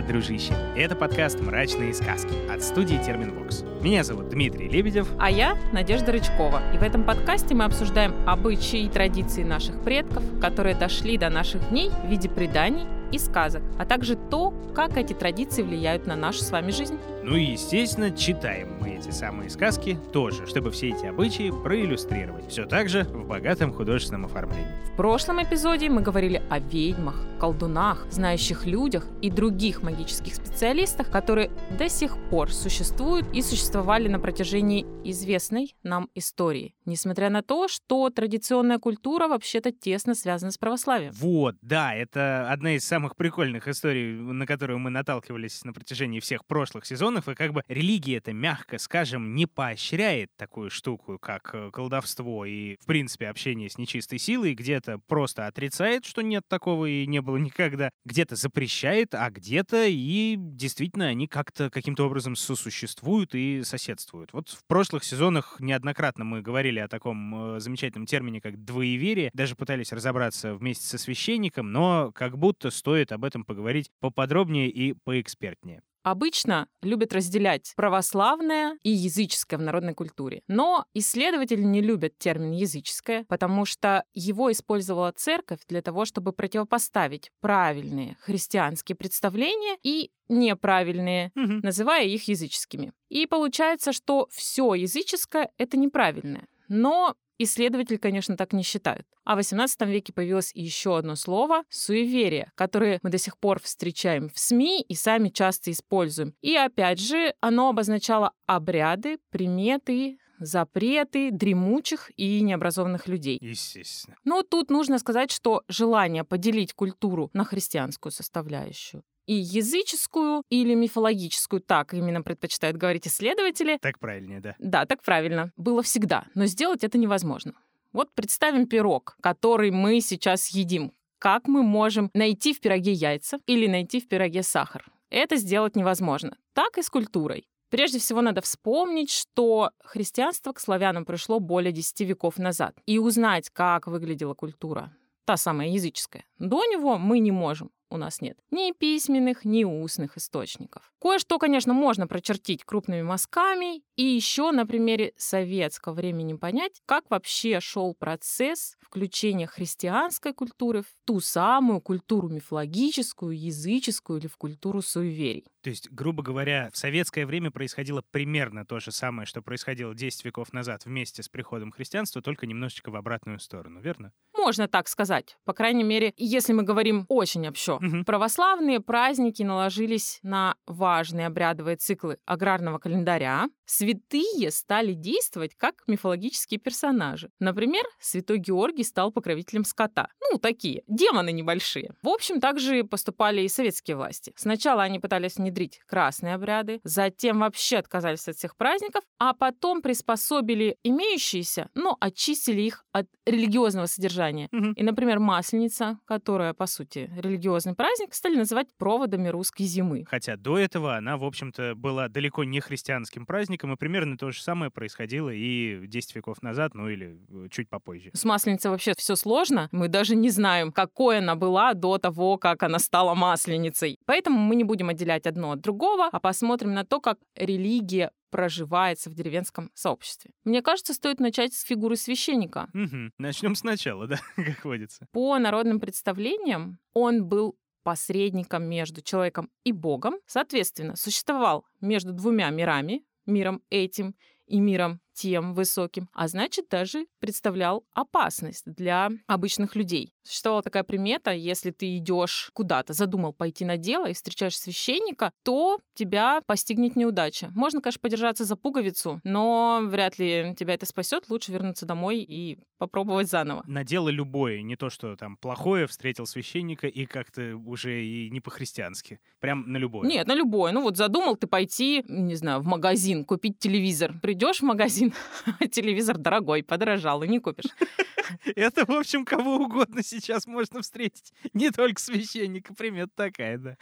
Привет, дружище! Это подкаст «Мрачные сказки» от студии Терминвокс. Меня зовут Дмитрий Лебедев. А я Надежда Рычкова. И в этом подкасте мы обсуждаем обычаи и традиции наших предков, которые дошли до наших дней в виде преданий и сказок, а также то, как эти традиции влияют на нашу с вами жизнь. Ну и, естественно, читаем мы эти самые сказки тоже, чтобы все эти обычаи проиллюстрировать. Все так же в богатом художественном оформлении. В прошлом эпизоде мы говорили о ведьмах, колдунах, знающих людях и других магических специалистах, которые до сих пор существуют и существовали на протяжении известной нам истории, несмотря на то, что традиционная культура вообще-то тесно связана с православием. Вот, да, это одна из самых прикольных историй, на которую мы наталкивались на протяжении всех прошлых сезонов, и как бы религия это мягко скажем, не поощряет такую штуку, как э, колдовство и, в принципе, общение с нечистой силой, где-то просто отрицает, что нет такого и не было никогда, где-то запрещает, а где-то и действительно они как-то каким-то образом сосуществуют и соседствуют. Вот в прошлых сезонах неоднократно мы говорили о таком э, замечательном термине, как двоеверие, даже пытались разобраться вместе со священником, но как будто стоит об этом поговорить поподробнее и поэкспертнее обычно любят разделять православное и языческое в народной культуре. Но исследователи не любят термин языческое, потому что его использовала церковь для того, чтобы противопоставить правильные христианские представления и неправильные, угу. называя их языческими. И получается, что все языческое — это неправильное. Но Исследователи, конечно, так не считают. А в XVIII веке появилось еще одно слово — суеверие, которое мы до сих пор встречаем в СМИ и сами часто используем. И опять же, оно обозначало обряды, приметы, запреты дремучих и необразованных людей. Естественно. Но тут нужно сказать, что желание поделить культуру на христианскую составляющую и языческую или мифологическую, так именно предпочитают говорить исследователи. Так правильнее, да. Да, так правильно. Было всегда, но сделать это невозможно. Вот представим пирог, который мы сейчас едим. Как мы можем найти в пироге яйца или найти в пироге сахар? Это сделать невозможно. Так и с культурой. Прежде всего надо вспомнить, что христианство к славянам пришло более 10 веков назад. И узнать, как выглядела культура, та самая языческая, до него мы не можем у нас нет ни письменных, ни устных источников. Кое-что, конечно, можно прочертить крупными мазками и еще на примере советского времени понять, как вообще шел процесс включения христианской культуры в ту самую культуру мифологическую, языческую или в культуру суеверий. То есть, грубо говоря, в советское время происходило примерно то же самое, что происходило 10 веков назад вместе с приходом христианства, только немножечко в обратную сторону, верно? Можно так сказать. По крайней мере, если мы говорим очень общо. Угу. Православные праздники наложились на важные обрядовые циклы аграрного календаря. Святые стали действовать как мифологические персонажи. Например, святой Георгий стал покровителем скота. Ну, такие, демоны небольшие. В общем, также поступали и советские власти. Сначала они пытались внедрить красные обряды, затем вообще отказались от всех праздников, а потом приспособили имеющиеся, но очистили их от религиозного содержания. Угу. И, например, Масленица, которая, по сути, религиозный праздник, стали называть проводами русской зимы. Хотя до этого она, в общем-то, была далеко не христианским праздником, и примерно то же самое происходило и 10 веков назад, ну или э, чуть попозже. С Масленицей вообще все сложно. Мы даже не знаем, какой она была до того, как она стала Масленицей. Поэтому мы не будем отделять одно от другого, а посмотрим на то, как религия проживается в деревенском сообществе. Мне кажется, стоит начать с фигуры священника. Угу. Начнем сначала, да, как водится. По народным представлениям, он был посредником между человеком и Богом, соответственно, существовал между двумя мирами, миром этим и миром тем высоким, а значит даже представлял опасность для обычных людей. Существовала такая примета, если ты идешь куда-то, задумал пойти на дело и встречаешь священника, то тебя постигнет неудача. Можно, конечно, подержаться за пуговицу, но вряд ли тебя это спасет. Лучше вернуться домой и попробовать заново. На дело любое, не то, что там плохое, встретил священника и как-то уже и не по-христиански. Прям на любое. Нет, на любое. Ну вот задумал ты пойти, не знаю, в магазин, купить телевизор. Придешь в магазин, телевизор дорогой, подорожал, и не купишь. Это, в общем, кого угодно сейчас можно встретить. Не только священника, примет такая, да.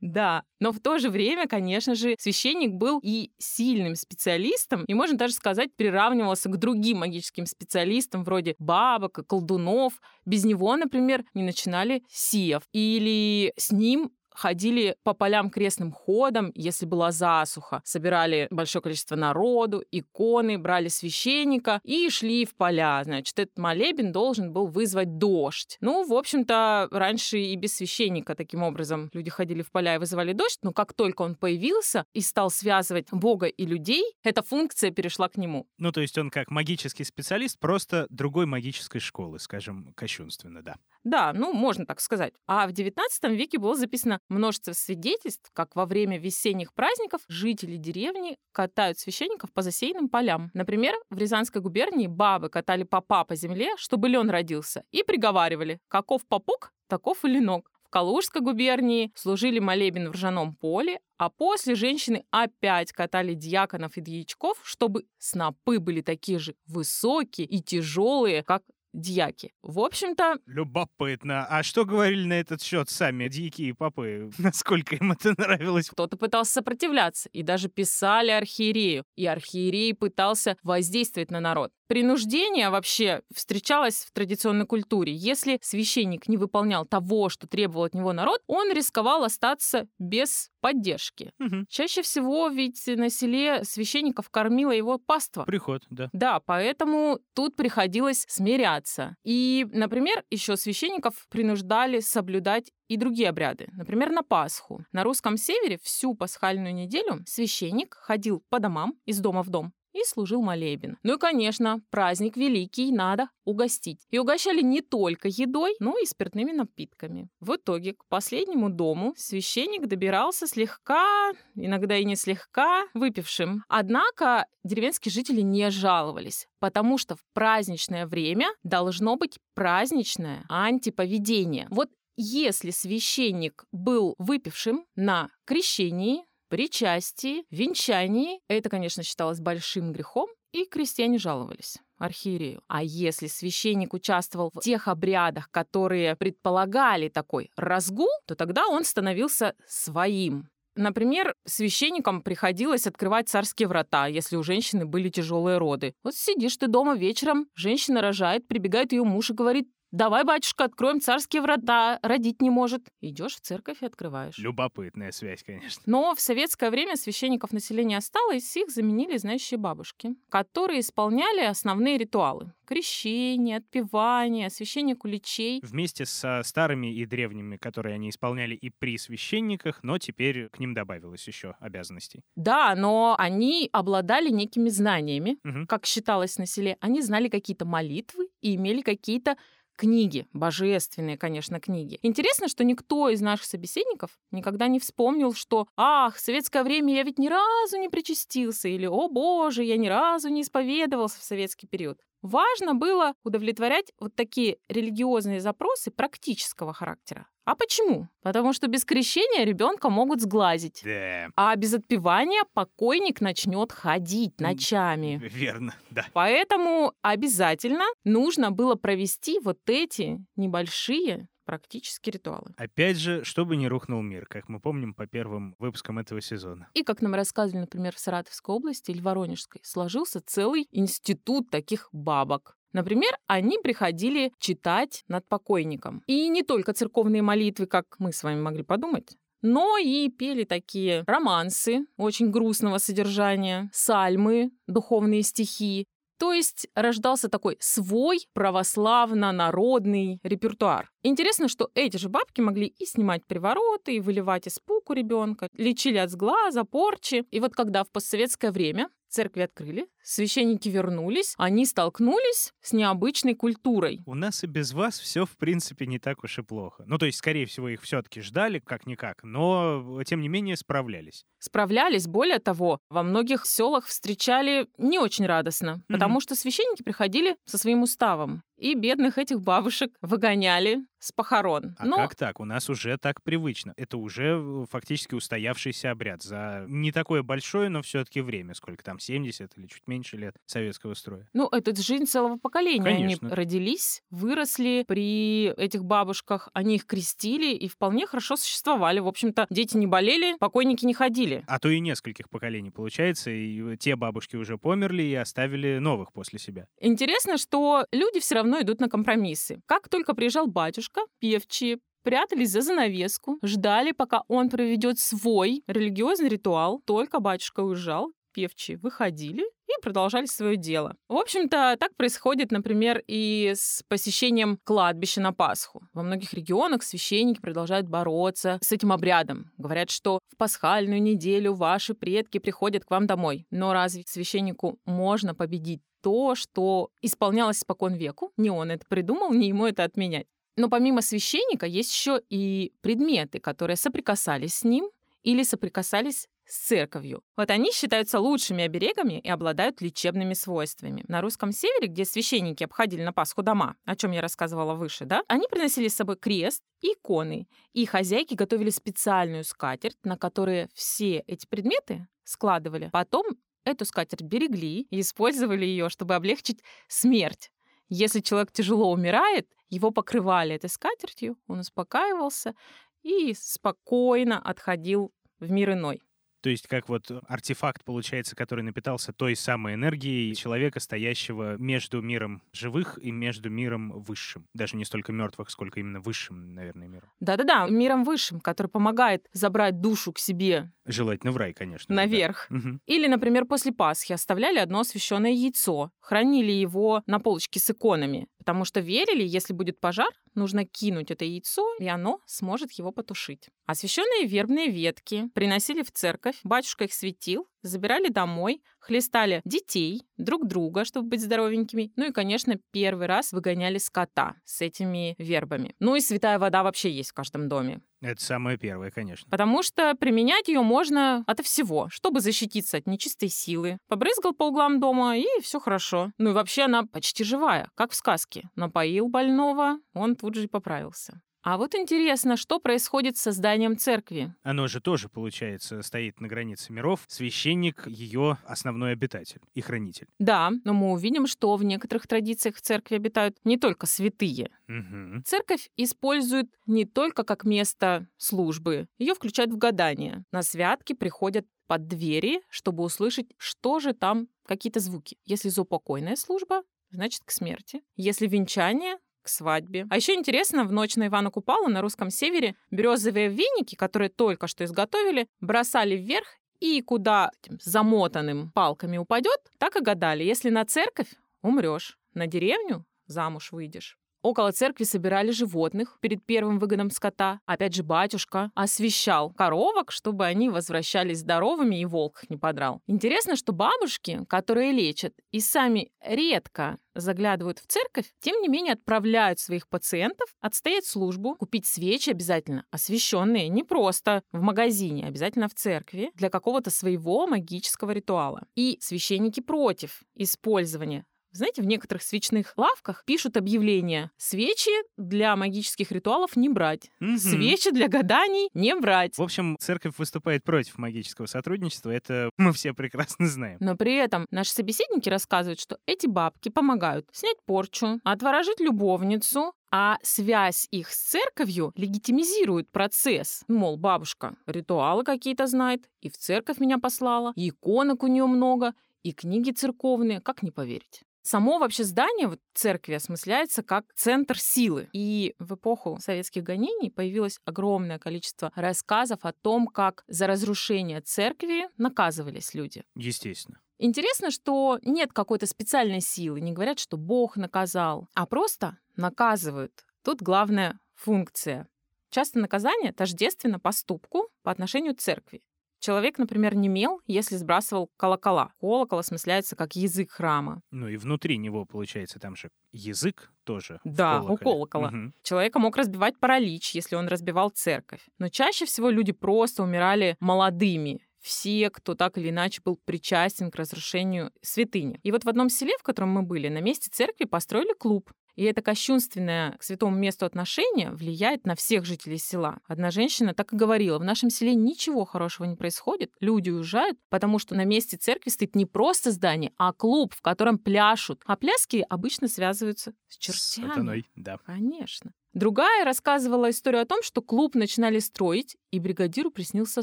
Да, но в то же время, конечно же, священник был и сильным специалистом, и, можно даже сказать, приравнивался к другим магическим специалистам, вроде бабок, колдунов. Без него, например, не начинали сиев. Или с ним ходили по полям крестным ходом, если была засуха, собирали большое количество народу, иконы, брали священника и шли в поля. Значит, этот молебен должен был вызвать дождь. Ну, в общем-то, раньше и без священника таким образом люди ходили в поля и вызывали дождь, но как только он появился и стал связывать Бога и людей, эта функция перешла к нему. Ну, то есть он как магический специалист, просто другой магической школы, скажем, кощунственно, да. Да, ну, можно так сказать. А в XIX веке было записано множество свидетельств, как во время весенних праздников жители деревни катают священников по засеянным полям. Например, в Рязанской губернии бабы катали попа по земле, чтобы лен родился, и приговаривали, каков попук, таков и ленок. В Калужской губернии служили молебен в ржаном поле, а после женщины опять катали дьяконов и дьячков, чтобы снопы были такие же высокие и тяжелые, как дьяки. В общем-то... Любопытно. А что говорили на этот счет сами дьяки и попы? Насколько им это нравилось? Кто-то пытался сопротивляться и даже писали архиерею. И архиерей пытался воздействовать на народ. Принуждение вообще встречалось в традиционной культуре. Если священник не выполнял того, что требовал от него народ, он рисковал остаться без поддержки. Угу. Чаще всего ведь на селе священников кормила его паства. Приход, да. Да, поэтому тут приходилось смиряться. И, например, еще священников принуждали соблюдать и другие обряды. Например, на Пасху. На русском севере всю пасхальную неделю священник ходил по домам из дома в дом и служил молебен. Ну и, конечно, праздник великий надо угостить. И угощали не только едой, но и спиртными напитками. В итоге к последнему дому священник добирался слегка, иногда и не слегка, выпившим. Однако деревенские жители не жаловались, потому что в праздничное время должно быть праздничное антиповедение. Вот если священник был выпившим на крещении, причастии, венчании. Это, конечно, считалось большим грехом, и крестьяне жаловались архиерею. А если священник участвовал в тех обрядах, которые предполагали такой разгул, то тогда он становился своим. Например, священникам приходилось открывать царские врата, если у женщины были тяжелые роды. Вот сидишь ты дома вечером, женщина рожает, прибегает ее муж и говорит, Давай, батюшка, откроем царские врата, родить не может. Идешь в церковь и открываешь. Любопытная связь, конечно. Но в советское время священников населения осталось, их заменили знающие бабушки, которые исполняли основные ритуалы. Крещение, отпевание, освящение куличей. Вместе со старыми и древними, которые они исполняли и при священниках, но теперь к ним добавилось еще обязанностей. Да, но они обладали некими знаниями, Мгм. как считалось на селе. Они знали какие-то молитвы и имели какие-то книги, божественные, конечно, книги. Интересно, что никто из наших собеседников никогда не вспомнил, что «Ах, в советское время я ведь ни разу не причастился» или «О боже, я ни разу не исповедовался в советский период». Важно было удовлетворять вот такие религиозные запросы практического характера. А почему? Потому что без крещения ребенка могут сглазить. Да, А без отпевания покойник начнет ходить ночами. верно, да. Поэтому обязательно нужно было провести вот эти небольшие практические ритуалы. Опять же, чтобы не рухнул мир, как мы помним по первым выпускам этого сезона. И, как нам рассказывали, например, в Саратовской области или Воронежской, сложился целый институт таких бабок. Например, они приходили читать над покойником. И не только церковные молитвы, как мы с вами могли подумать, но и пели такие романсы очень грустного содержания, сальмы, духовные стихи. То есть рождался такой свой православно-народный репертуар. Интересно, что эти же бабки могли и снимать привороты, и выливать испуг у ребенка, лечили от сглаза, порчи. И вот когда в постсоветское время церкви открыли, священники вернулись, они столкнулись с необычной культурой. У нас и без вас все, в принципе, не так уж и плохо. Ну, то есть, скорее всего, их все-таки ждали, как-никак, но, тем не менее, справлялись. Справлялись, более того, во многих селах встречали не очень радостно, потому что священники приходили со своим уставом, и бедных этих бабушек выгоняли с похорон. А Но как так? У нас уже так привычно. Это уже э, фактически устоявшийся обряд за не такое большое, но все-таки время. Сколько там, 70 или чуть меньше лет советского строя. Ну, это жизнь целого поколения. Конечно. Они родились, выросли при этих бабушках, они их крестили и вполне хорошо существовали. В общем-то, дети не болели, покойники не ходили. А то и нескольких поколений получается, и те бабушки уже померли и оставили новых после себя. Интересно, что люди все равно идут на компромиссы. Как только приезжал батюшка, певчие прятались за занавеску, ждали, пока он проведет свой религиозный ритуал. Только батюшка уезжал, певчие выходили и продолжали свое дело. В общем-то, так происходит, например, и с посещением кладбища на Пасху. Во многих регионах священники продолжают бороться с этим обрядом. Говорят, что в пасхальную неделю ваши предки приходят к вам домой. Но разве священнику можно победить то, что исполнялось спокон веку? Не он это придумал, не ему это отменять. Но помимо священника есть еще и предметы, которые соприкасались с ним или соприкасались с церковью. Вот они считаются лучшими оберегами и обладают лечебными свойствами. На русском севере, где священники обходили на Пасху дома, о чем я рассказывала выше, да, они приносили с собой крест иконы, и хозяйки готовили специальную скатерть, на которой все эти предметы складывали. Потом эту скатерть берегли и использовали ее, чтобы облегчить смерть. Если человек тяжело умирает, его покрывали этой скатертью, он успокаивался и спокойно отходил в мир иной. То есть как вот артефакт, получается, который напитался той самой энергией человека, стоящего между миром живых и между миром высшим. Даже не столько мертвых, сколько именно высшим, наверное, миром. Да-да-да, миром высшим, который помогает забрать душу к себе. Желательно в рай, конечно. Наверх. Да. Угу. Или, например, после Пасхи оставляли одно освященное яйцо, хранили его на полочке с иконами, потому что верили, если будет пожар, нужно кинуть это яйцо, и оно сможет его потушить. Освященные вербные ветки приносили в церковь, батюшка их светил, забирали домой, хлестали детей, друг друга, чтобы быть здоровенькими. Ну и, конечно, первый раз выгоняли скота с этими вербами. Ну и святая вода вообще есть в каждом доме. Это самое первое, конечно. Потому что применять ее можно от всего, чтобы защититься от нечистой силы. Побрызгал по углам дома, и все хорошо. Ну и вообще она почти живая, как в сказке. Напоил больного, он тут же и поправился. А вот интересно, что происходит с созданием церкви? Оно же тоже, получается, стоит на границе миров. Священник — ее основной обитатель и хранитель. Да, но мы увидим, что в некоторых традициях в церкви обитают не только святые. Угу. Церковь использует не только как место службы, ее включают в гадание. На святки приходят под двери, чтобы услышать, что же там какие-то звуки. Если заупокойная служба, значит, к смерти. Если венчание, свадьбе. А еще интересно, в ночь на Ивана Купала на русском севере березовые веники, которые только что изготовили, бросали вверх и куда этим замотанным палками упадет, так и гадали. Если на церковь умрешь, на деревню замуж выйдешь. Около церкви собирали животных перед первым выгоном скота. Опять же, батюшка освещал коровок, чтобы они возвращались здоровыми и волк их не подрал. Интересно, что бабушки, которые лечат и сами редко заглядывают в церковь, тем не менее отправляют своих пациентов отстоять службу, купить свечи обязательно, освященные не просто в магазине, обязательно в церкви, для какого-то своего магического ритуала. И священники против использования знаете, в некоторых свечных лавках пишут объявления «Свечи для магических ритуалов не брать, Мгм. свечи для гаданий не брать». В общем, церковь выступает против магического сотрудничества. Это мы все прекрасно знаем. Но при этом наши собеседники рассказывают, что эти бабки помогают снять порчу, отворожить любовницу, а связь их с церковью легитимизирует процесс. Мол, бабушка ритуалы какие-то знает, и в церковь меня послала, и иконок у нее много, и книги церковные, как не поверить. Само вообще здание вот, церкви осмысляется как центр силы. И в эпоху советских гонений появилось огромное количество рассказов о том, как за разрушение церкви наказывались люди. Естественно. Интересно, что нет какой-то специальной силы, не говорят, что Бог наказал, а просто наказывают. Тут главная функция. Часто наказание тождественно поступку по отношению к церкви. Человек, например, не мел, если сбрасывал колокола. Колокол осмысляется как язык храма. Ну и внутри него, получается, там же язык тоже. Да, у колокола. Мгм. Человека мог разбивать паралич, если он разбивал церковь. Но чаще всего люди просто умирали молодыми. Все, кто так или иначе был причастен к разрушению святыни. И вот в одном селе, в котором мы были, на месте церкви построили клуб. И это кощунственное к святому месту отношение влияет на всех жителей села. Одна женщина так и говорила, в нашем селе ничего хорошего не происходит, люди уезжают, потому что на месте церкви стоит не просто здание, а клуб, в котором пляшут. А пляски обычно связываются С чертями? Сатаной, да. Конечно. Другая рассказывала историю о том, что клуб начинали строить, и бригадиру приснился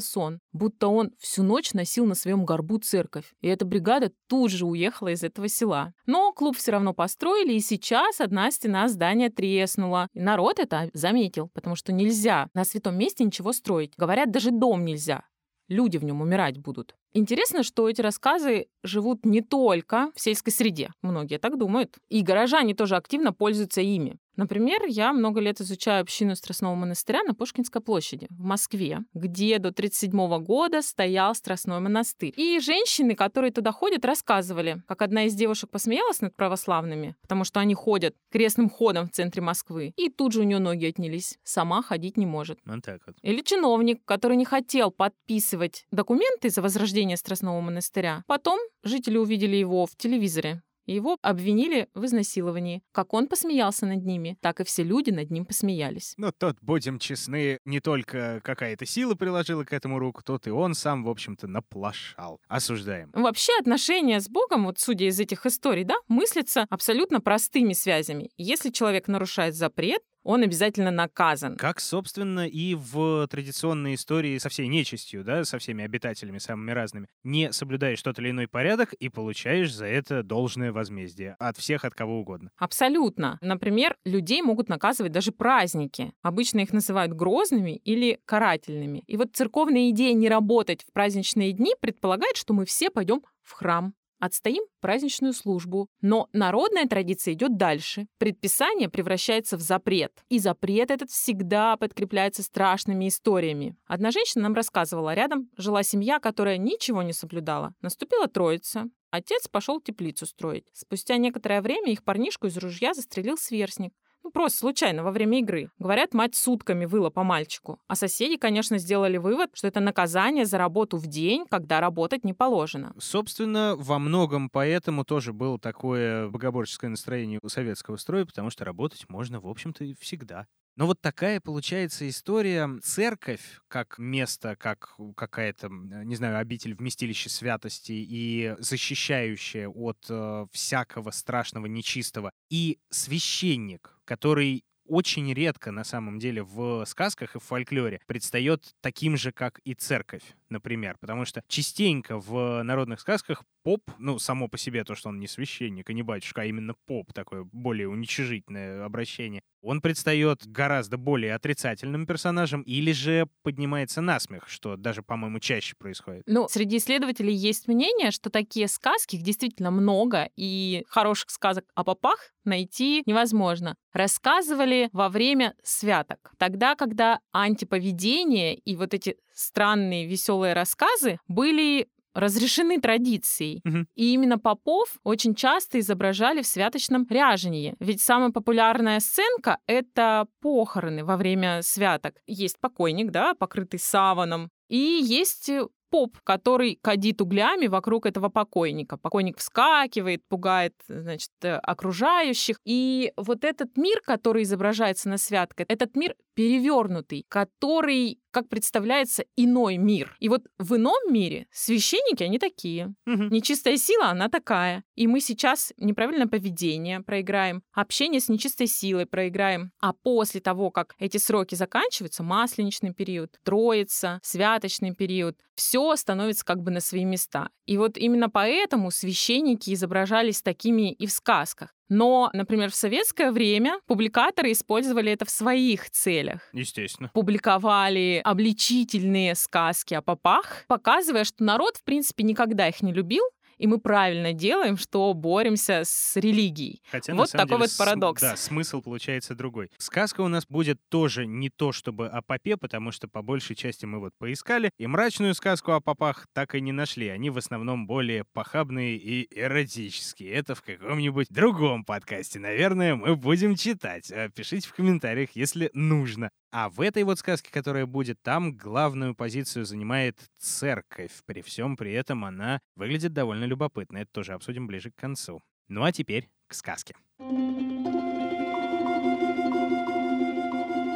сон, будто он всю ночь носил на своем горбу церковь. И эта бригада тут же уехала из этого села. Но клуб все равно построили, и сейчас одна стена здания треснула. И народ это заметил, потому что нельзя на святом месте ничего строить. Говорят, даже дом нельзя. Люди в нем умирать будут. Интересно, что эти рассказы живут не только в сельской среде. Многие так думают. И горожане тоже активно пользуются ими. Например, я много лет изучаю общину Страстного монастыря на Пушкинской площади в Москве, где до 1937 года стоял Страстной монастырь. И женщины, которые туда ходят, рассказывали, как одна из девушек посмеялась над православными, потому что они ходят крестным ходом в центре Москвы, и тут же у нее ноги отнялись. Сама ходить не может. Вот так вот. Или чиновник, который не хотел подписывать документы за возрождение Страстного монастыря. Потом жители увидели его в телевизоре его обвинили в изнасиловании. Как он посмеялся над ними, так и все люди над ним посмеялись. Ну, тот, будем честны, не только какая-то сила приложила к этому руку, тот и он сам, в общем-то, наплашал. Осуждаем. Вообще отношения с Богом, вот судя из этих историй, да, мыслятся абсолютно простыми связями. Если человек нарушает запрет, он обязательно наказан. Как, собственно, и в традиционной истории со всей нечистью, да, со всеми обитателями самыми разными. Не соблюдаешь тот или иной порядок и получаешь за это должное возмездие от всех, от кого угодно. Абсолютно. Например, людей могут наказывать даже праздники. Обычно их называют грозными или карательными. И вот церковная идея не работать в праздничные дни предполагает, что мы все пойдем в храм Отстоим праздничную службу. Но народная традиция идет дальше. Предписание превращается в запрет. И запрет этот всегда подкрепляется страшными историями. Одна женщина нам рассказывала, рядом жила семья, которая ничего не соблюдала. Наступила троица. Отец пошел теплицу строить. Спустя некоторое время их парнишку из ружья застрелил сверстник. Ну, просто случайно, во время игры. Говорят, мать сутками выла по мальчику. А соседи, конечно, сделали вывод, что это наказание за работу в день, когда работать не положено. Собственно, во многом поэтому тоже было такое богоборческое настроение у советского строя, потому что работать можно, в общем-то, всегда. Но вот такая получается история. Церковь как место, как какая-то, не знаю, обитель вместилище святости и защищающая от э, всякого страшного нечистого. И священник, который очень редко на самом деле в сказках и в фольклоре предстает таким же, как и церковь, например. Потому что частенько в народных сказках поп, ну, само по себе то, что он не священник и не батюшка, а именно поп, такое более уничижительное обращение, он предстает гораздо более отрицательным персонажем или же поднимается на смех, что даже, по-моему, чаще происходит. Ну, среди исследователей есть мнение, что такие сказки, их действительно много, и хороших сказок о попах найти невозможно. Рассказывали во время святок. Тогда, когда антиповедение и вот эти странные веселые рассказы были разрешены традицией. Мгм. И именно попов очень часто изображали в святочном ряжении. Ведь самая популярная сценка — это похороны во время святок. Есть покойник, да, покрытый саваном, и есть э, поп, который кадит углями вокруг этого покойника. Покойник вскакивает, пугает, значит, э, окружающих. И вот этот мир, который изображается на святке, этот мир перевернутый, который, как представляется, иной мир. И вот в ином мире священники, они такие. Мгм. Нечистая сила, она такая. И мы сейчас неправильное поведение проиграем, общение с нечистой силой проиграем. А после того, как эти сроки заканчиваются, масленичный период, троица, святочный период, все становится как бы на свои места. И вот именно поэтому священники изображались такими и в сказках. Но, например, в советское время публикаторы использовали это в своих целях Естественно. публиковали обличительные сказки о попах, показывая, что народ, в принципе, никогда их не любил, и мы правильно делаем, что боремся с религией. Хотя, Вот такой деле, вот парадокс. Да, смысл получается другой. Сказка у нас будет тоже не то чтобы о попе, потому что по большей части мы вот поискали, и мрачную сказку о попах так и не нашли. Они в основном более похабные и эротические. Это в каком-нибудь другом подкасте, наверное, мы будем читать. А Пишите в комментариях, если нужно. А в этой вот сказке, которая будет там, главную позицию занимает церковь. При всем при этом она выглядит довольно любопытно. Это тоже обсудим ближе к концу. Ну а теперь к сказке.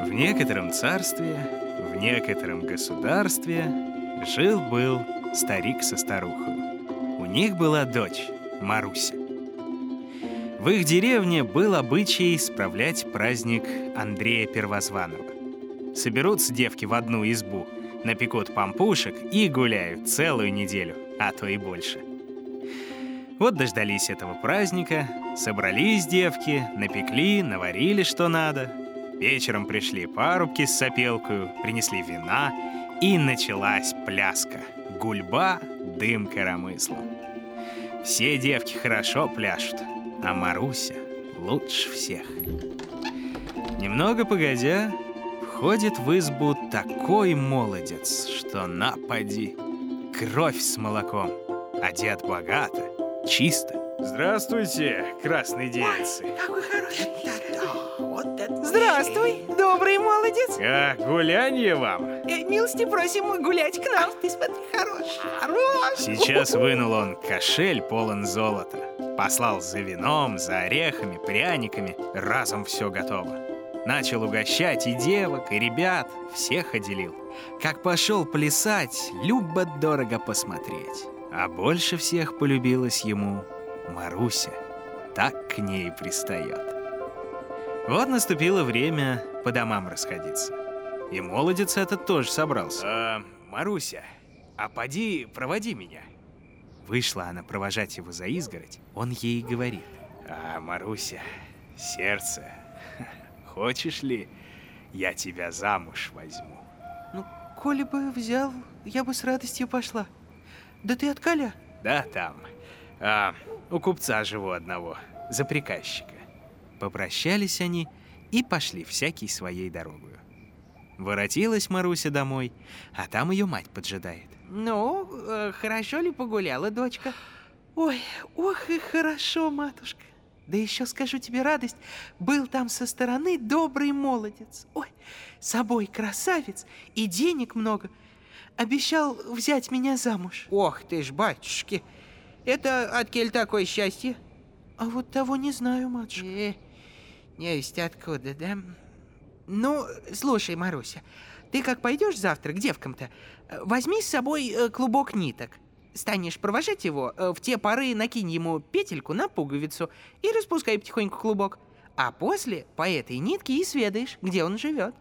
В некотором царстве, в некотором государстве жил-был старик со старухой. У них была дочь, Маруся. В их деревне был обычай справлять праздник Андрея Первозванного. Соберутся девки в одну избу, напекут пампушек и гуляют целую неделю, а то и больше. Вот дождались этого праздника, собрались девки, напекли, наварили что надо. Вечером пришли парубки с сопелкою, принесли вина, и началась пляска. Гульба, дым коромыслом. Все девки хорошо пляшут, а Маруся лучше всех. Немного погодя, входит в избу такой молодец, что напади. Кровь с молоком, одет богато, чисто. Здравствуйте, красные девицы. Какой хороший. Здравствуй, добрый молодец. Как гулянье вам? Э, милости просим гулять к нам. Ты смотри, хорош, хорош. Сейчас вынул он кошель полон золота. Послал за вином, за орехами, пряниками. Разом все готово. Начал угощать и девок, и ребят. Всех отделил. Как пошел плясать, любо-дорого посмотреть. А больше всех полюбилась ему Маруся. Так к ней пристает. Вот наступило время по домам расходиться. И молодец этот тоже собрался. «А, Маруся, а поди проводи меня. Вышла она провожать его за изгородь. Он ей говорит. А, Маруся, сердце, хочешь ли, я тебя замуж возьму? Ну, коли бы взял, я бы с радостью пошла. Да ты от Коля? Да, там. А, у купца живу одного, за приказчика. Попрощались они и пошли всякий своей дорогою. Воротилась Маруся домой, а там ее мать поджидает. Ну, э, хорошо ли погуляла, дочка? Ой, ох и хорошо, матушка. Да еще скажу тебе радость, был там со стороны добрый молодец. Ой, собой красавец и денег много. Обещал взять меня замуж. Ох ты ж, батюшки, это от кель такое счастье? А вот того не знаю, матушка. Э, не есть откуда, да? Ну, слушай, Маруся, ты как пойдешь завтра к девкам-то, возьми с собой э, клубок ниток. Станешь провожать его, э, в те поры накинь ему петельку на пуговицу и распускай потихоньку клубок. А после по этой нитке и сведаешь, где он живет.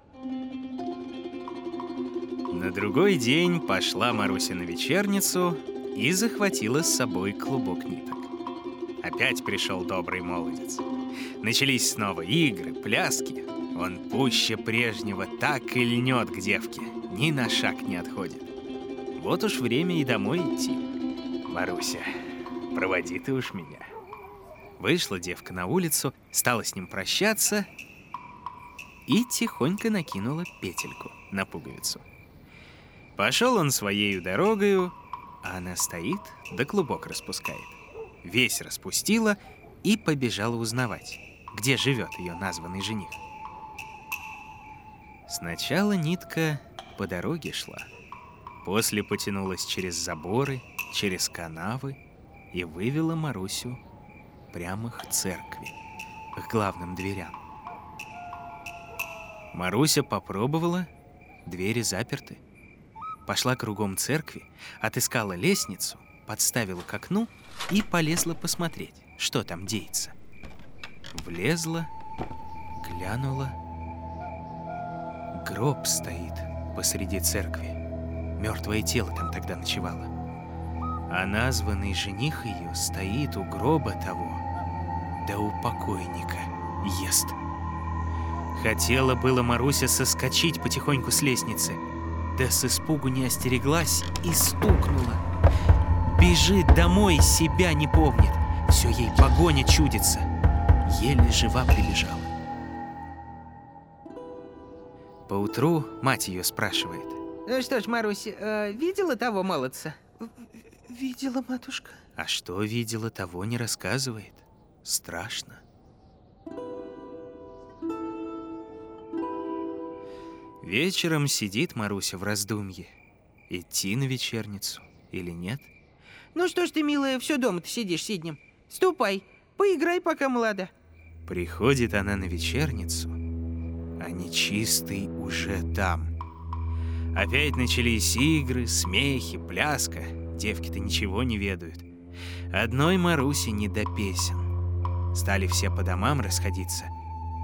На другой день пошла Маруся на вечерницу и захватила с собой клубок ниток. Опять пришел добрый молодец. Начались снова игры, пляски. Он пуще прежнего так и льнет к девке, ни на шаг не отходит. Вот уж время и домой идти. Маруся, проводи ты уж меня. Вышла девка на улицу, стала с ним прощаться и тихонько накинула петельку на пуговицу. Пошел он своею дорогою, а она стоит, да клубок распускает. Весь распустила и побежала узнавать, где живет ее названный жених. Сначала нитка по дороге шла, после потянулась через заборы, через канавы и вывела Марусю прямо к церкви, к главным дверям. Маруся попробовала, двери заперты. Пошла кругом церкви, отыскала лестницу, подставила к окну и полезла посмотреть, что там деется. Влезла, глянула. Гроб стоит посреди церкви. Мертвое тело там тогда ночевало. А названный жених ее стоит у гроба того, да у покойника ест. Хотела было Маруся соскочить потихоньку с лестницы, да с испугу не остереглась и стукнула. Бежит домой, себя не помнит. Все ей погоня чудится. Еле жива прибежала. Поутру мать ее спрашивает. Ну что ж, Маруся, э, видела того молодца? Видела, матушка. А что видела, того не рассказывает. Страшно. Вечером сидит Маруся в раздумье. Идти на вечерницу или нет? Ну что ж ты, милая, все дома ты сидишь сиднем. Ступай, поиграй, пока молода. Приходит она на вечерницу, а нечистый уже там. Опять начались игры, смехи, пляска. Девки-то ничего не ведают. Одной Маруси не до песен. Стали все по домам расходиться,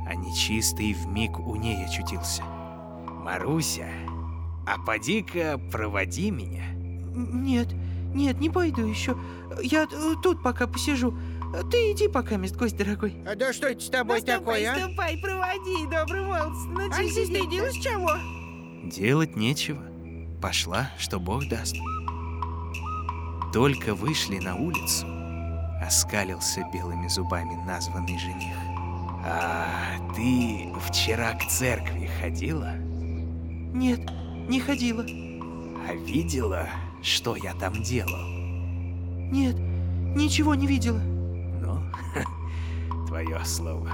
а нечистый вмиг у ней очутился. «Маруся, а поди-ка проводи меня». Нет, нет, не пойду еще. Я тут пока посижу. Ты иди пока, мест гость дорогой. А да что это с тобой Ну, такое, а? ступай, проводи, добрый молодец. Ну, А ты делаешь чего? Делать нечего. Пошла, что Бог даст. Только вышли на улицу, оскалился белыми зубами названный жених. А ты вчера к церкви ходила? Нет, не ходила. А видела, что я там делал? Нет, ничего не видела. Ну, твое слово.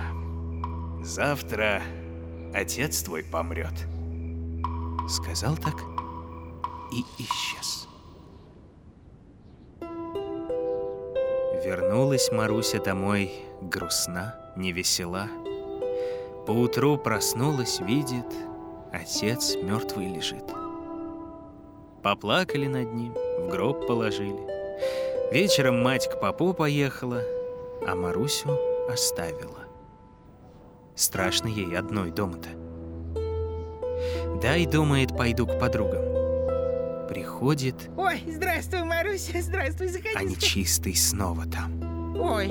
Завтра отец твой помрет. Сказал так и исчез. Вернулась Маруся домой грустна, невесела. Поутру проснулась, видит, отец мертвый лежит. Поплакали над ним, в гроб положили. Вечером мать к попу поехала, а Марусю оставила. Страшно ей одной дома-то. Дай, думает, пойду к подругам. Приходит, Ой, здравствуй, Маруся, здравствуй, заходи. а нечистый снова там. Ой,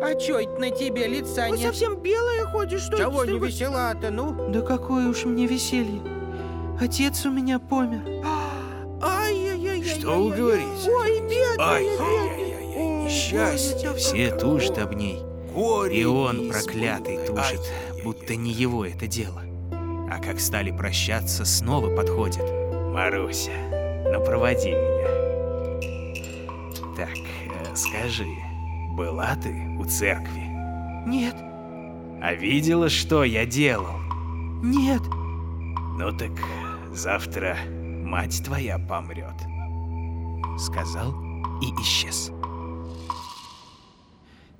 а чё это на тебе лица Вы нет? совсем белая ходишь, что Чего не весела-то, ну? Да какое уж мне веселье. Отец у меня помер. Ай-яй-яй. Что вы говорите? Ой, бедная, Ай-яй-яй-яй, несчастье. Ой, Все тужат об ней. Горе И он, проклятый, тужит, будто не его это дело. А как стали прощаться, снова подходит. Маруся, ну проводи меня. Так, э, скажи, была ты у церкви? Нет, А видела, что я делал? нет. Ну так завтра мать твоя помрет. Сказал и исчез.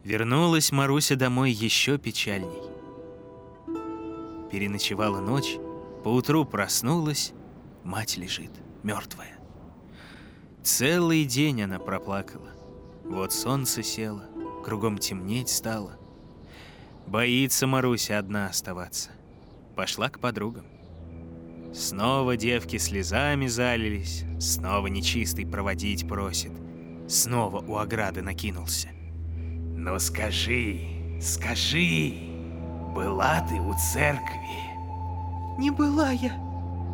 Вернулась Маруся домой еще печальней. Переночевала ночь, поутру проснулась, мать лежит, мертвая. Целый день она проплакала. Вот солнце село, кругом темнеть стало. Боится Маруся одна оставаться. Пошла к подругам. Снова девки слезами залились, снова нечистый проводить просит, снова у ограды накинулся. Ну скажи, скажи, была ты у церкви, Не была я.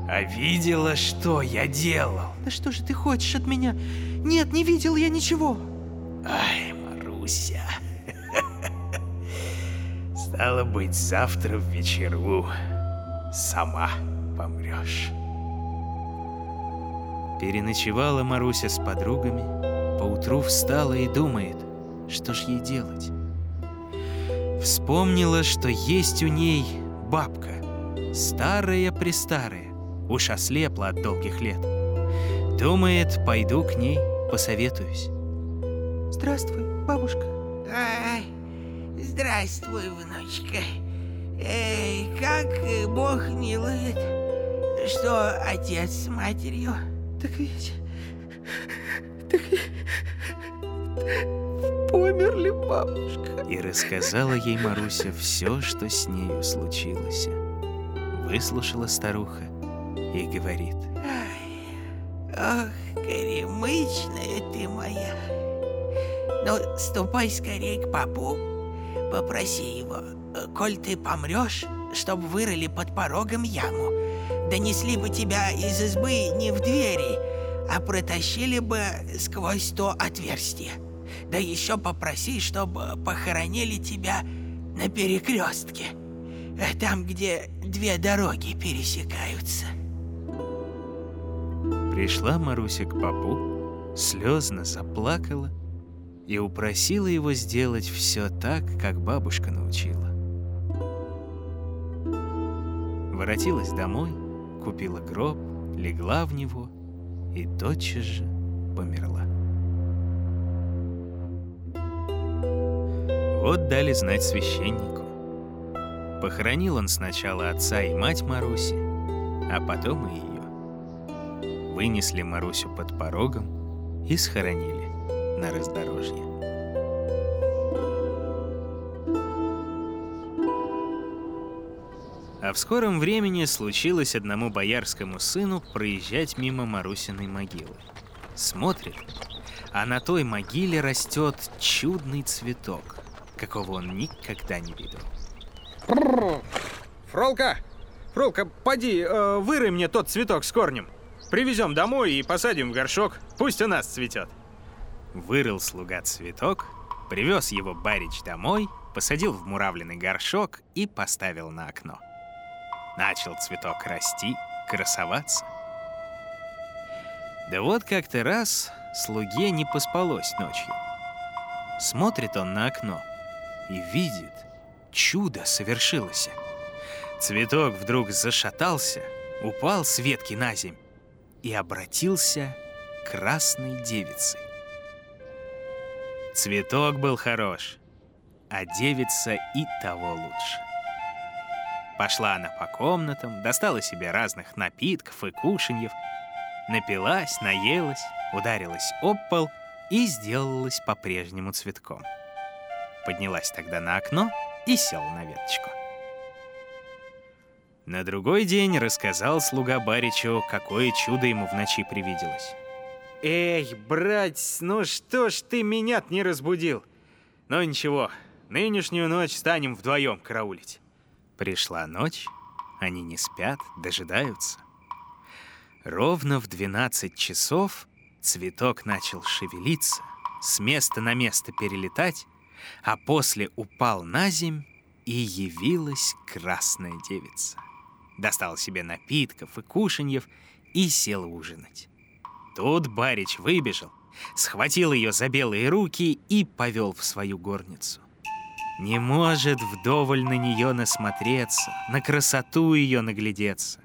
а видела, что я делал? Да что же ты хочешь от меня? Нет, не видел я ничего. Ай, Маруся. Стало быть, завтра в вечеру сама помрешь. Переночевала Маруся с подругами, поутру встала и думает, что ж ей делать. Вспомнила, что есть у ней бабка, старая-престарая, уж ослепла от долгих лет. Думает, пойду к ней, посоветуюсь. Здравствуй, бабушка. Ай, здравствуй, внучка. Эй, как Бог милует, что отец с матерью. Так ведь... Так ведь... Померли, бабушка. И рассказала ей Маруся все, что с нею случилось. Выслушала старуха и говорит. Ох, горемычная ты моя. Ну, ступай скорее к папу, попроси его, коль ты помрешь, чтоб вырыли под порогом яму, донесли бы тебя из избы не в двери, а протащили бы сквозь то отверстие. Да еще попроси, чтобы похоронили тебя на перекрестке, э, там, где две дороги пересекаются. Пришла Маруся к попу, слезно заплакала и упросила его сделать все так, как бабушка научила. Воротилась домой, купила гроб, легла в него и тотчас же померла. Вот дали знать священнику. Похоронил он сначала отца и мать Маруси, а потом и ее. Вынесли Марусю под порогом и схоронили на раздорожье. А в скором времени случилось одному боярскому сыну проезжать мимо Марусиной могилы. Смотрит, а на той могиле растет чудный цветок какого он никогда не видел. Фролка! Фролка, поди, э, вырой мне тот цветок с корнем. Привезем домой и посадим в горшок. Пусть у нас цветет. Вырыл слуга цветок, привез его барич домой, посадил в муравленный горшок и поставил на окно. Начал цветок расти, красоваться. Да вот как-то раз слуге не поспалось ночью. Смотрит он на окно и видит, чудо совершилось. Цветок вдруг зашатался, упал с ветки на земь и обратился красной девицей. Цветок был хорош, а девица и того лучше. Пошла она по комнатам, достала себе разных напитков и кушаньев, напилась, наелась, ударилась об пол и сделалась по-прежнему цветком. Поднялась тогда на окно и села на веточку. На другой день рассказал слуга Баричу, какое чудо ему в ночи привиделось. Эй, братец, ну что ж ты меня не разбудил? Ну ничего, нынешнюю ночь станем вдвоем караулить. Пришла ночь, они не спят, дожидаются. Ровно в 12 часов цветок начал шевелиться, с места на место перелетать, а после упал на земь, и явилась красная девица достал себе напитков и кушаньев и сел ужинать. Тут Барич выбежал, схватил ее за белые руки и повел в свою горницу. Не может вдоволь на нее насмотреться, на красоту ее наглядеться.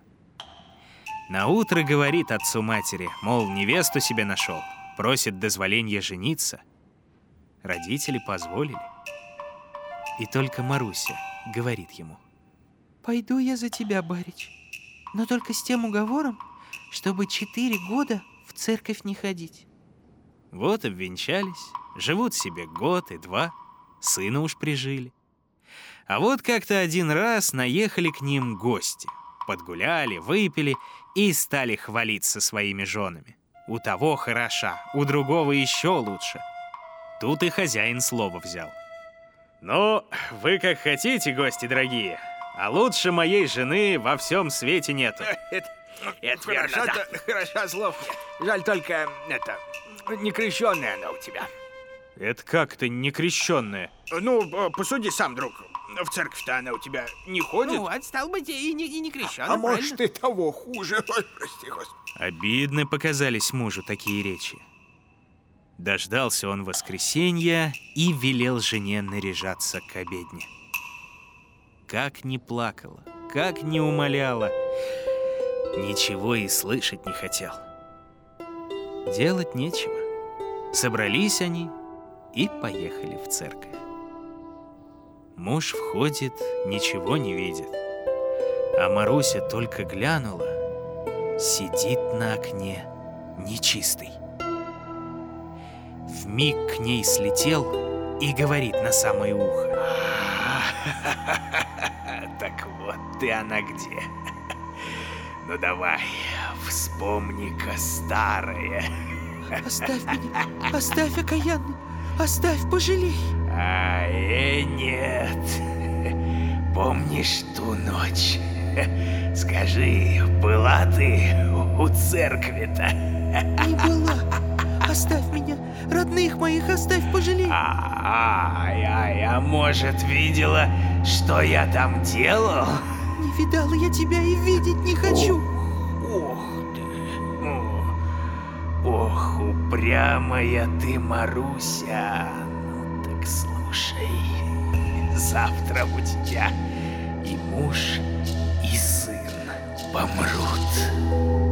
На утро говорит отцу матери, мол, невесту себе нашел, просит дозволения жениться. Родители позволили. И только Маруся говорит ему — Пойду я за тебя, барич. Но только с тем уговором, чтобы четыре года в церковь не ходить. Вот обвенчались, живут себе год и два, сына уж прижили. А вот как-то один раз наехали к ним гости. Подгуляли, выпили и стали хвалиться своими женами. У того хороша, у другого еще лучше. Тут и хозяин слово взял. «Ну, вы как хотите, гости дорогие, а лучше моей жены во всем свете нету. Это, это верно, хорошо, да. хорошо, слов Жаль только, это, не крещенная она у тебя. Это как-то не крещенная? Ну, посуди сам, друг. В церковь-то она у тебя не ходит? Ну, вот, стал быть, и не, и не крещенная, А может, и того хуже. Ой, прости, Господи. Обидны показались мужу такие речи. Дождался он воскресенья и велел жене наряжаться к обедне как не плакала, как не умоляла, ничего и слышать не хотел. Делать нечего. Собрались они и поехали в церковь. Муж входит, ничего не видит. А Маруся только глянула, сидит на окне, нечистый. В миг к ней слетел и говорит на самое ухо. Так вот ты она где. Ну давай, вспомни-ка старое. Оставь меня, оставь, окаянный, оставь, пожалей. А, э, нет. Помнишь ту ночь? Скажи, была ты у церкви-то? Не была. Оставь меня, родных моих оставь, пожалей. Ай, ай, а может видела, что я там делал? Не видала я тебя и видеть не хочу. Ох, ты. Ох, упрямая ты, Маруся. Ну так слушай, завтра у тебя и муж, и сын помрут.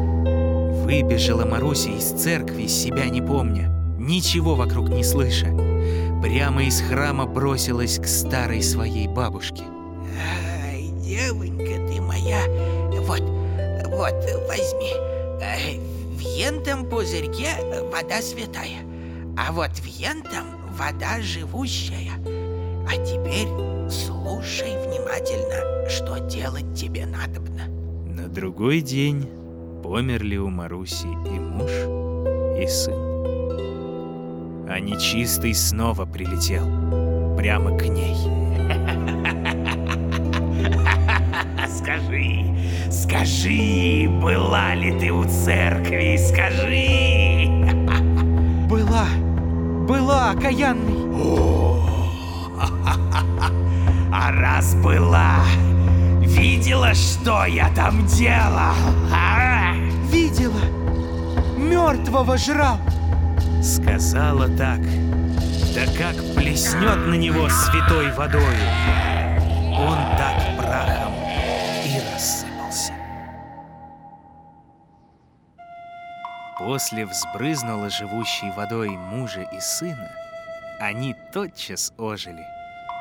Выбежала Маруся из церкви, себя не помня, ничего вокруг не слыша. Прямо из храма бросилась к старой своей бабушке. Ай, девонька ты моя, вот, вот, возьми. В ентом пузырьке вода святая, а вот в ентом вода живущая. А теперь слушай внимательно, что делать тебе надобно. На другой день померли у Маруси и муж, и сын. А нечистый снова прилетел прямо к ней. Скажи, скажи, была ли ты у церкви, скажи. Была, была, окаянный. А раз была, видела, что я там делал? А? Видела, мертвого жрал. Сказала так, да как плеснет на него святой водою. Он так прахом и рассыпался. После взбрызнула живущей водой мужа и сына, они тотчас ожили,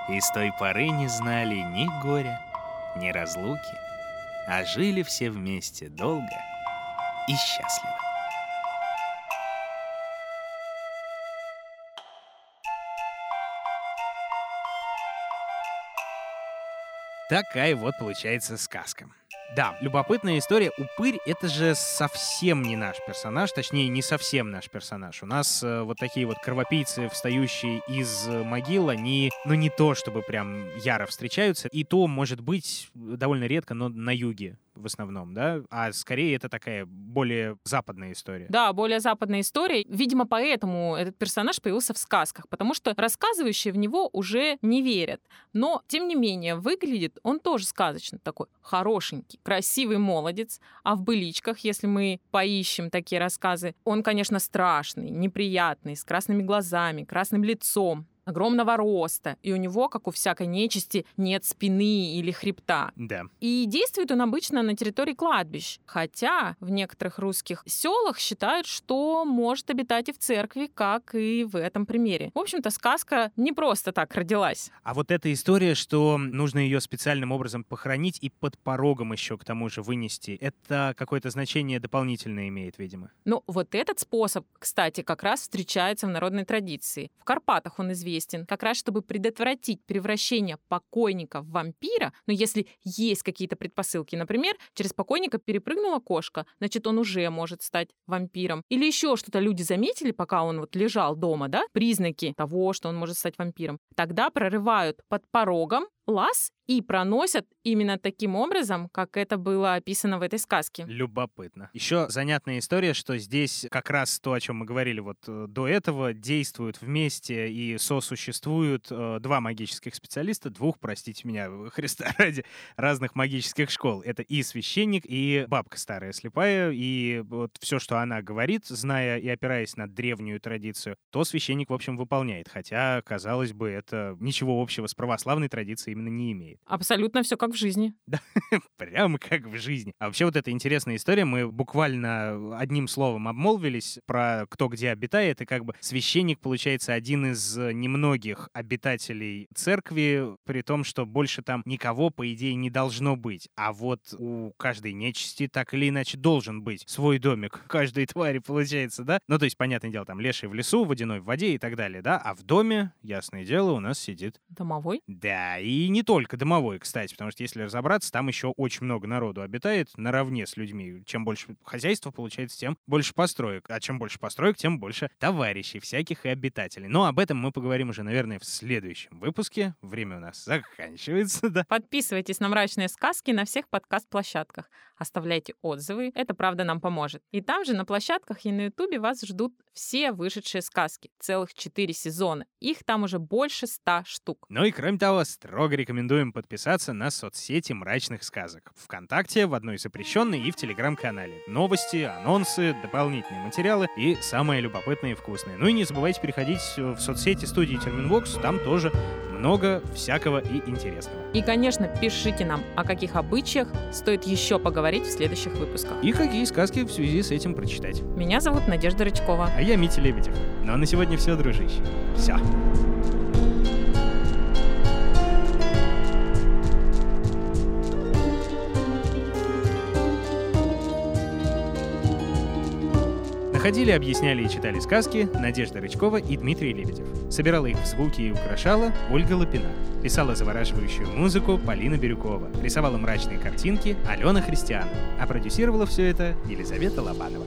и с той поры не знали ни горя, ни разлуки, а жили все вместе долго и счастливо. Такая вот получается сказка. Да, любопытная история. Упырь — это же совсем не наш персонаж, точнее, не совсем наш персонаж. У нас э, вот такие вот кровопийцы, встающие из э, могил, они, ну, не то чтобы прям яро встречаются, и то, может быть, довольно редко, но на юге в основном, да? А скорее это такая более западная история. Да, более западная история. Видимо, поэтому этот персонаж появился в сказках, потому что рассказывающие в него уже не верят. Но, тем не менее, выглядит он тоже сказочно такой хорошенький, красивый молодец. А в «Быличках», если мы поищем такие рассказы, он, конечно, страшный, неприятный, с красными глазами, красным лицом огромного роста, и у него, как у всякой нечисти, нет спины или хребта. Да. И действует он обычно на территории кладбищ, хотя в некоторых русских селах считают, что может обитать и в церкви, как и в этом примере. В общем-то, сказка не просто так родилась. А вот эта история, что нужно ее специальным образом похоронить и под порогом еще к тому же вынести, это какое-то значение дополнительное имеет, видимо. Ну, вот этот способ, кстати, как раз встречается в народной традиции. В Карпатах он известен как раз чтобы предотвратить превращение покойника в вампира, но если есть какие-то предпосылки, например, через покойника перепрыгнула кошка, значит, он уже может стать вампиром. Или еще что-то люди заметили, пока он вот лежал дома, да, признаки того, что он может стать вампиром. Тогда прорывают под порогом лаз и проносят именно таким образом, как это было описано в этой сказке. Любопытно. Еще занятная история, что здесь как раз то, о чем мы говорили вот э, до этого, действуют вместе и сосуществуют э, два магических специалиста, двух, простите меня, Христа ради, разных магических школ. Это и священник, и бабка старая слепая, и вот все, что она говорит, зная и опираясь на древнюю традицию, то священник, в общем, выполняет. Хотя, казалось бы, это ничего общего с православной традицией именно не имеет. Абсолютно все как в жизни. Да, прямо как в жизни. А вообще вот эта интересная история, мы буквально одним словом обмолвились про кто где обитает, и как бы священник, получается, один из немногих обитателей церкви, при том, что больше там никого, по идее, не должно быть. А вот у каждой нечисти так или иначе должен быть свой домик. Каждой твари, получается, да? Ну, то есть, понятное дело, там леший в лесу, водяной в воде и так далее, да? А в доме, ясное дело, у нас сидит... Домовой? Да, и не только домовой, кстати, потому что если разобраться, там еще очень много народу обитает наравне с людьми. Чем больше хозяйства получается, тем больше построек. А чем больше построек, тем больше товарищей всяких и обитателей. Но об этом мы поговорим уже, наверное, в следующем выпуске. Время у нас заканчивается, да. Подписывайтесь на «Мрачные сказки» на всех подкаст-площадках. Оставляйте отзывы, это правда нам поможет. И там же на площадках и на Ютубе вас ждут все вышедшие сказки. Целых четыре сезона. Их там уже больше ста штук. Ну и кроме того, строго рекомендуем подписаться на соцсети «Мрачных сказок». Вконтакте, в одной запрещенной и в Телеграм-канале. Новости, анонсы, дополнительные материалы и самые любопытные и вкусные. Ну и не забывайте переходить в соцсети студии Терминвокс, там тоже много всякого и интересного. И, конечно, пишите нам, о каких обычаях стоит еще поговорить в следующих выпусках. И какие сказки в связи с этим прочитать. Меня зовут Надежда Рычкова. А я Митя Лебедев. Ну а на сегодня все, дружище. Все. Выходили, объясняли и читали сказки Надежда Рычкова и Дмитрий Лебедев. Собирала их в звуки и украшала Ольга Лапина. Писала завораживающую музыку Полина Бирюкова. Рисовала мрачные картинки Алена Христиана. А продюсировала все это Елизавета Лобанова.